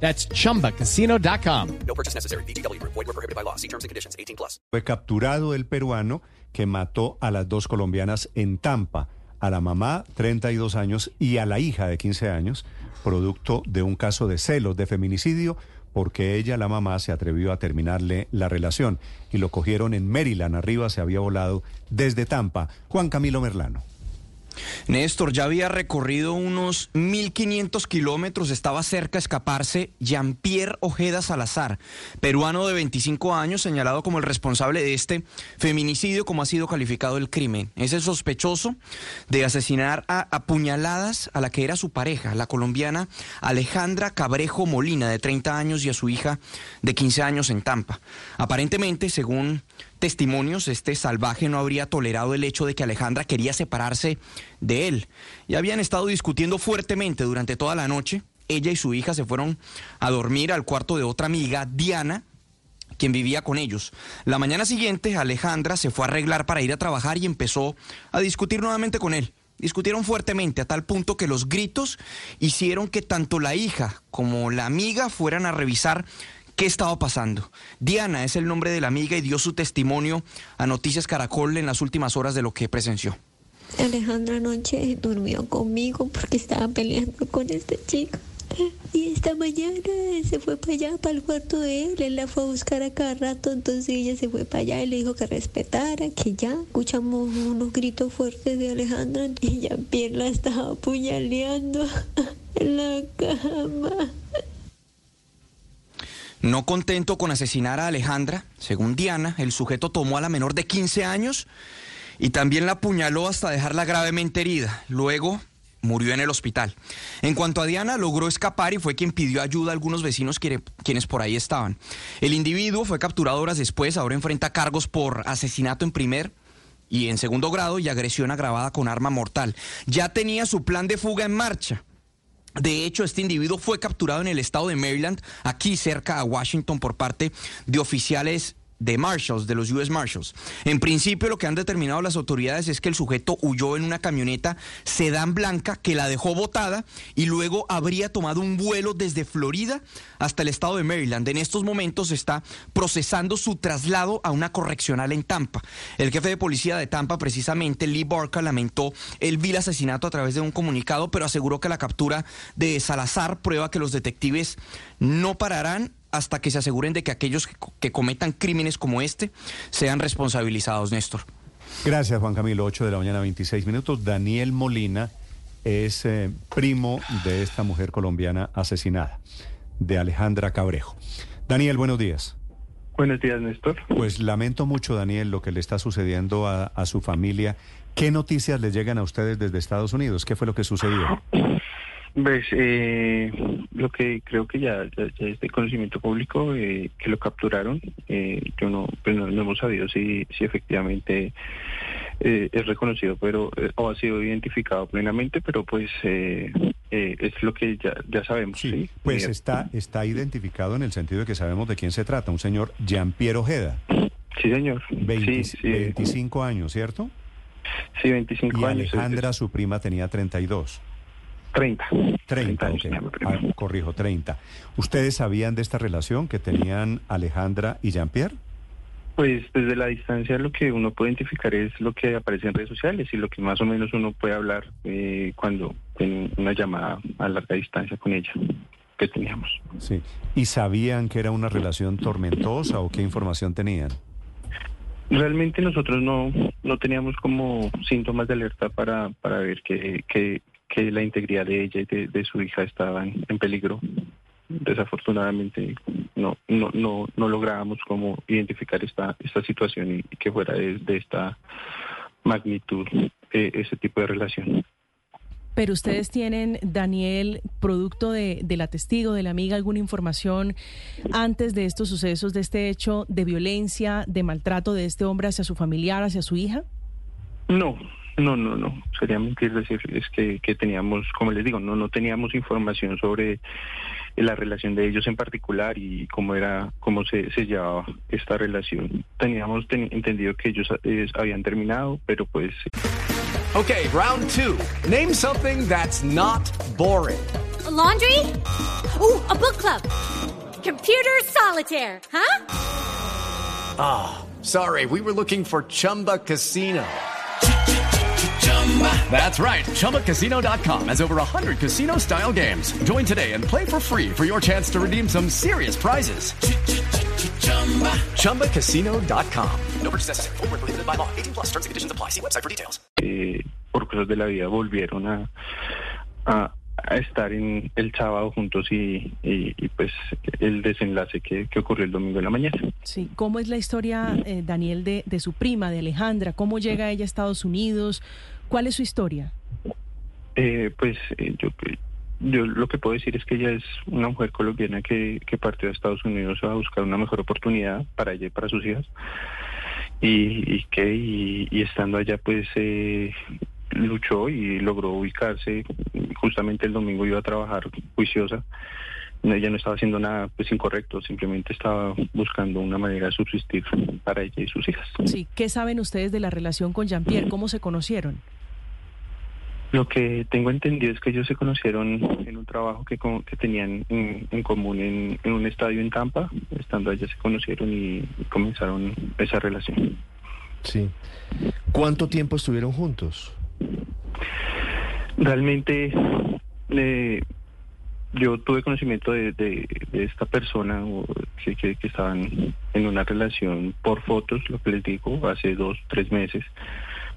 That's chumbacasino.com. No purchase necessary. BGW. Void were prohibited by law. See terms and conditions. 18 plus. Fue capturado el peruano que mató a las dos colombianas en Tampa, a la mamá, 32 años, y a la hija de 15 años, producto de un caso de celos de feminicidio, porque ella, la mamá, se atrevió a terminarle la relación y lo cogieron en Maryland, arriba se había volado desde Tampa. Juan Camilo Merlano. Néstor ya había recorrido unos 1.500 kilómetros, estaba cerca de escaparse Jean-Pierre Ojeda Salazar, peruano de 25 años, señalado como el responsable de este feminicidio, como ha sido calificado el crimen. Es el sospechoso de asesinar a apuñaladas a la que era su pareja, la colombiana Alejandra Cabrejo Molina, de 30 años, y a su hija de 15 años en Tampa. Aparentemente, según testimonios, este salvaje no habría tolerado el hecho de que Alejandra quería separarse de él. Y habían estado discutiendo fuertemente durante toda la noche. Ella y su hija se fueron a dormir al cuarto de otra amiga, Diana, quien vivía con ellos. La mañana siguiente, Alejandra se fue a arreglar para ir a trabajar y empezó a discutir nuevamente con él. Discutieron fuertemente a tal punto que los gritos hicieron que tanto la hija como la amiga fueran a revisar qué estaba pasando. Diana es el nombre de la amiga y dio su testimonio a Noticias Caracol en las últimas horas de lo que presenció. Alejandra anoche durmió conmigo porque estaba peleando con este chico. Y esta mañana se fue para allá, para el cuarto de él. Él la fue a buscar a cada rato, entonces ella se fue para allá y le dijo que respetara, que ya. Escuchamos unos gritos fuertes de Alejandra y ya Pierre la estaba apuñaleando en la cama. No contento con asesinar a Alejandra, según Diana, el sujeto tomó a la menor de 15 años y también la apuñaló hasta dejarla gravemente herida. Luego murió en el hospital. En cuanto a Diana, logró escapar y fue quien pidió ayuda a algunos vecinos quienes por ahí estaban. El individuo fue capturado horas después, ahora enfrenta cargos por asesinato en primer y en segundo grado y agresión agravada con arma mortal. Ya tenía su plan de fuga en marcha. De hecho, este individuo fue capturado en el estado de Maryland, aquí cerca a Washington, por parte de oficiales de Marshals, de los US Marshals. En principio lo que han determinado las autoridades es que el sujeto huyó en una camioneta sedán blanca que la dejó botada y luego habría tomado un vuelo desde Florida hasta el estado de Maryland. En estos momentos está procesando su traslado a una correccional en Tampa. El jefe de policía de Tampa, precisamente Lee Barca, lamentó el vil asesinato a través de un comunicado, pero aseguró que la captura de Salazar prueba que los detectives no pararán hasta que se aseguren de que aquellos que cometan crímenes como este sean responsabilizados, Néstor. Gracias, Juan Camilo. 8 de la mañana, 26 minutos. Daniel Molina es eh, primo de esta mujer colombiana asesinada, de Alejandra Cabrejo. Daniel, buenos días. Buenos días, Néstor. Pues lamento mucho, Daniel, lo que le está sucediendo a, a su familia. ¿Qué noticias le llegan a ustedes desde Estados Unidos? ¿Qué fue lo que sucedió? Pues eh, lo que creo que ya, ya, ya es de conocimiento público, eh, que lo capturaron. Eh, yo no, pues no, no hemos sabido si, si efectivamente eh, es reconocido, pero eh, o ha sido identificado plenamente, pero pues eh, es lo que ya, ya sabemos. Sí, Sí, pues está, está identificado en el sentido de que sabemos de quién se trata, un señor Jean-Pierre Ojeda, sí, señor. 20 sí, sí, 25 años, ¿cierto? sí, 25 Y años. Alejandra, su prima, tenía 32. 30. 30, años ok. tenía mi prima. Ah, corrijo, 30. ¿Ustedes sabían de esta relación que tenían Alejandra y Jean-Pierre? Pues desde la distancia lo que uno puede identificar es lo que aparece en redes sociales y lo que más o menos uno puede hablar eh, cuando en una llamada a larga distancia con ella que teníamos. Sí. ¿Y sabían que era una relación tormentosa o qué información tenían? Realmente nosotros no, no teníamos como síntomas de alerta para, para ver que, que, que la integridad de ella y de, de su hija estaban en peligro. Desafortunadamente no, no, no, no lográbamos como identificar esta, esta situación y, y que fuera de, de esta magnitud eh, ese tipo de relación. Pero ustedes tienen, Daniel, producto de, de la testigo, de la amiga, alguna información antes de estos sucesos, de este hecho de violencia, de maltrato de este hombre hacia su familiar, hacia su hija? No, no, no, no. Sería mentir decirles que, que teníamos, como les digo, no, no teníamos información sobre la relación de ellos en particular y cómo era, cómo se, se llevaba esta relación. Teníamos ten- entendido que ellos eh, habían terminado, pero pues Okay, round two. Name something that's not boring. A laundry? Ooh, a book club. Computer solitaire, huh? Sorry, we were looking for Chumba Casino. That's right. ChumbaCasino.com has over 100 casino style games. Join today and play for free for your chance to redeem some serious prizes. ChumbaCasino.com. No purchase necessary. Where prohibited by law. 18 plus terms and conditions apply. See website for details. eh, por cosas de la vida volvieron a, a, a estar en el sábado juntos y, y, y, pues el desenlace que, que ocurrió el domingo en la mañana. Sí, ¿cómo es la historia, eh, Daniel, de, de su prima, de Alejandra? ¿Cómo llega ella a Estados Unidos? ¿Cuál es su historia? Eh, pues eh, yo, yo lo que puedo decir es que ella es una mujer colombiana que, que partió a Estados Unidos a buscar una mejor oportunidad para ella y para sus hijas. Y, y que y, y estando allá pues eh, luchó y logró ubicarse. Justamente el domingo iba a trabajar juiciosa. Ella no estaba haciendo nada pues incorrecto, simplemente estaba buscando una manera de subsistir para ella y sus hijas. Sí, ¿qué saben ustedes de la relación con Jean-Pierre? ¿Cómo se conocieron? Lo que tengo entendido es que ellos se conocieron en un trabajo que, que tenían en, en común en, en un estadio en Tampa. Estando allá se conocieron y, y comenzaron esa relación. Sí. ¿Cuánto tiempo estuvieron juntos? Realmente eh, yo tuve conocimiento de, de- de esta persona o que, que, que estaban en una relación por fotos, lo que les digo, hace dos, tres meses.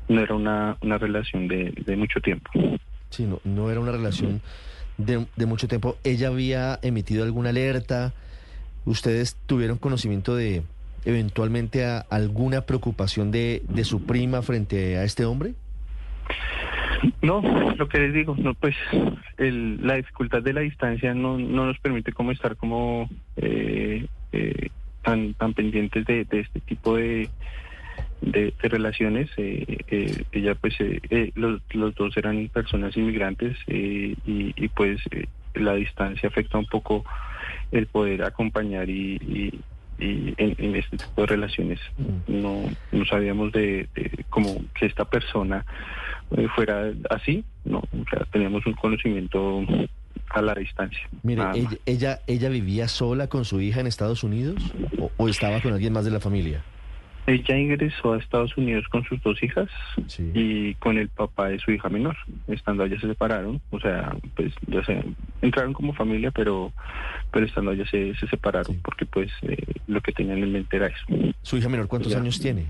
No era una, una relación de, de mucho tiempo. Sí, no, no era una relación de, de mucho tiempo. ¿Ella había emitido alguna alerta? ¿Ustedes tuvieron conocimiento de eventualmente a- alguna preocupación de, de su prima frente a este hombre? No, lo que les digo, no, pues el- la dificultad de la distancia no, no nos permite como estar como eh, eh, tan tan pendientes de, de este tipo de, de, de relaciones. Eh, eh, ella pues eh, los, los dos eran personas inmigrantes y, y, pues la distancia afecta un poco el poder acompañar y, y- y en, en este tipo de relaciones no, no sabíamos de, de como que esta persona eh, fuera así, no, o sea, teníamos un conocimiento a la distancia. Mire, ella, ella, ella vivía sola con su hija en Estados Unidos o, o estaba con alguien más de la familia? Ella ingresó a Estados Unidos con sus dos hijas Sí. y con el papá de su hija menor. Estando allá se separaron, o sea, pues ya se entraron como familia, pero pero estando allá se, se separaron Sí. porque pues eh, lo que tenían en mente era eso. ¿Su hija menor cuántos Ya. años tiene?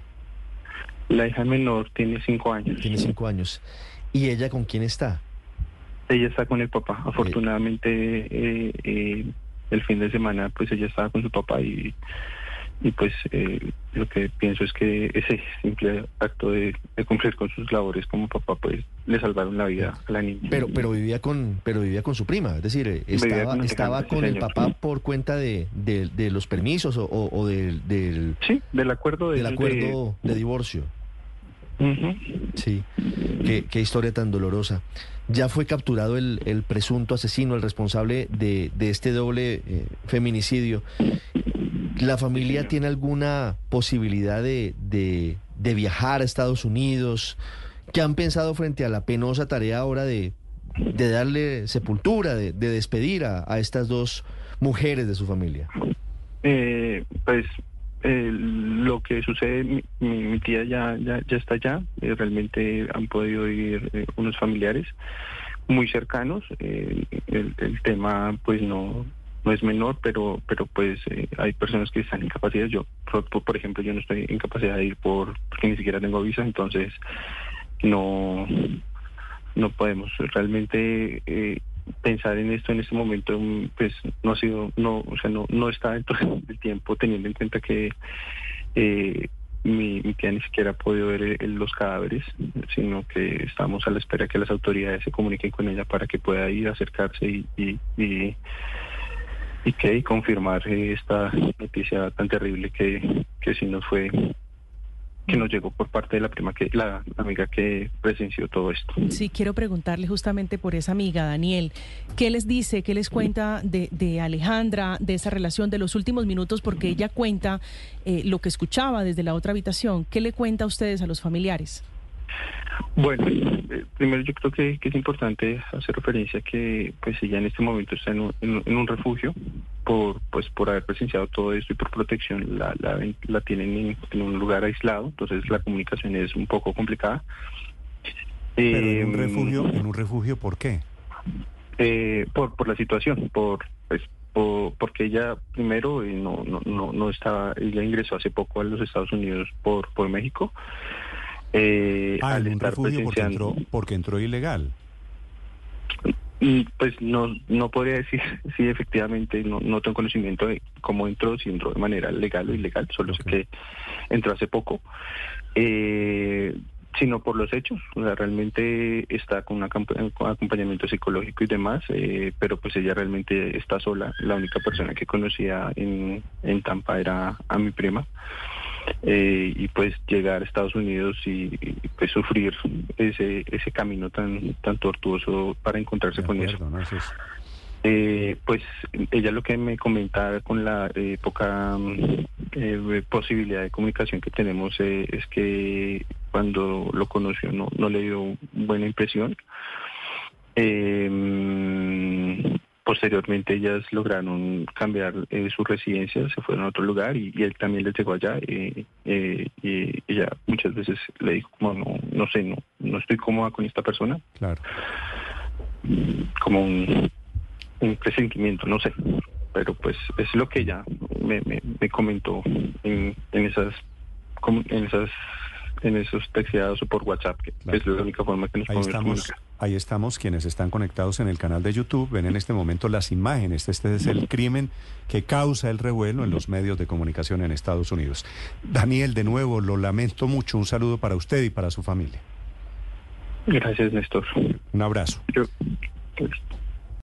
La hija menor tiene cinco años. Tiene cinco años. ¿Y ella con quién está? Ella está con el papá. Afortunadamente, eh, eh, el fin de semana, pues ella estaba con su papá y, y pues eh, lo que pienso es que ese simple acto de, de cumplir con sus labores como papá, pues le salvaron la vida a la niña. Pero, pero vivía con, pero vivía con su prima, es decir, estaba, con estaba con el señor. papá por cuenta de, de, de los permisos o, o- o del, del, sí, del acuerdo de del acuerdo de divorcio. Sí, qué, qué historia tan dolorosa. Ya fue capturado el, el presunto asesino, el responsable de, de este doble eh, feminicidio. ¿La familia tiene alguna posibilidad de, de, de viajar a Estados Unidos? ¿Qué han pensado frente a la penosa tarea ahora de, de darle sepultura, de, de despedir a, a estas dos mujeres de su familia? Eh, pues eh, lo que sucede, mi, mi- mi tía ya, ya, ya está allá, eh, realmente han podido ir eh, unos familiares muy cercanos, eh, el, el tema pues no es menor, pero pero pues eh, hay personas que están incapacitadas, yo por, ejemplo yo no estoy en capacidad de ir por porque ni siquiera tengo visa, entonces no no podemos realmente eh, pensar en esto en este momento mm, pues no ha sido no o sea no no está dentro del tiempo teniendo en cuenta que eh, mi, tía ni siquiera ha podido ver los cadáveres, sino que estamos a la espera que las autoridades se comuniquen con ella para que pueda ir acercarse y, y que confirmar eh, esta noticia tan terrible que, que sí nos fue que nos llegó por parte de la prima que la, la amiga que presenció todo esto. Sí, quiero preguntarle justamente por esa amiga, Daniel. ¿Qué les dice, qué les cuenta de, de Alejandra, de esa relación, de los últimos minutos? Porque ella cuenta eh, lo que escuchaba desde la otra habitación. ¿Qué le cuenta a ustedes, a los familiares? Bueno, eh, primero yo creo que, que es importante hacer referencia que pues ella en este momento está en un, en un- en un refugio por pues por haber presenciado todo esto y por protección la, la, la tienen en, en un lugar aislado, entonces la comunicación es un poco complicada. Pero en un Em, refugio, en un refugio, ¿por qué? eh, por por la situación, por pues por- porque ella primero eh, no, no no no estaba, ella ingresó hace poco a los Estados Unidos por por México. Eh, Ah, al en un estar refugio porque entró, porque entró ilegal. Mm, Pues no, no podría decir si efectivamente no, no tengo conocimiento de cómo entró, si entró de manera legal o ilegal, solo sé que entró hace poco, eh, sino por los hechos, o sea, realmente está con, una camp- con acompañamiento psicológico y demás, eh, pero pues ella realmente está sola, la única persona que conocía en, en Tampa era a mi prima. Eh, y pues llegar a Estados Unidos y, y, pues sufrir ese ese camino tan tan tortuoso para encontrarse con eso. Eh, pues ella lo que me comentaba con la eh, poca eh, posibilidad de comunicación que tenemos es que cuando lo conoció no, no le dio buena impresión. Eh, posteriormente ellas lograron cambiar eh, su residencia, se fueron a otro lugar y, y él también les llegó allá eh, eh, y ella muchas veces le dijo como no, no sé, no, no estoy cómoda con esta persona, Claro. como un, un presentimiento, no sé, pero pues es lo que ella me, me, me comentó en, en esas en esas en esos texteados o por WhatsApp, que Claro. es la única forma que nos podemos comunicar. Ahí estamos quienes están conectados en el canal de YouTube, ven en este momento las imágenes. Este es el crimen que causa el revuelo en los medios de comunicación en Estados Unidos. Daniel, de nuevo, lo lamento mucho. Un saludo para usted y para su familia. Gracias, Néstor. Un abrazo. Yo, pues,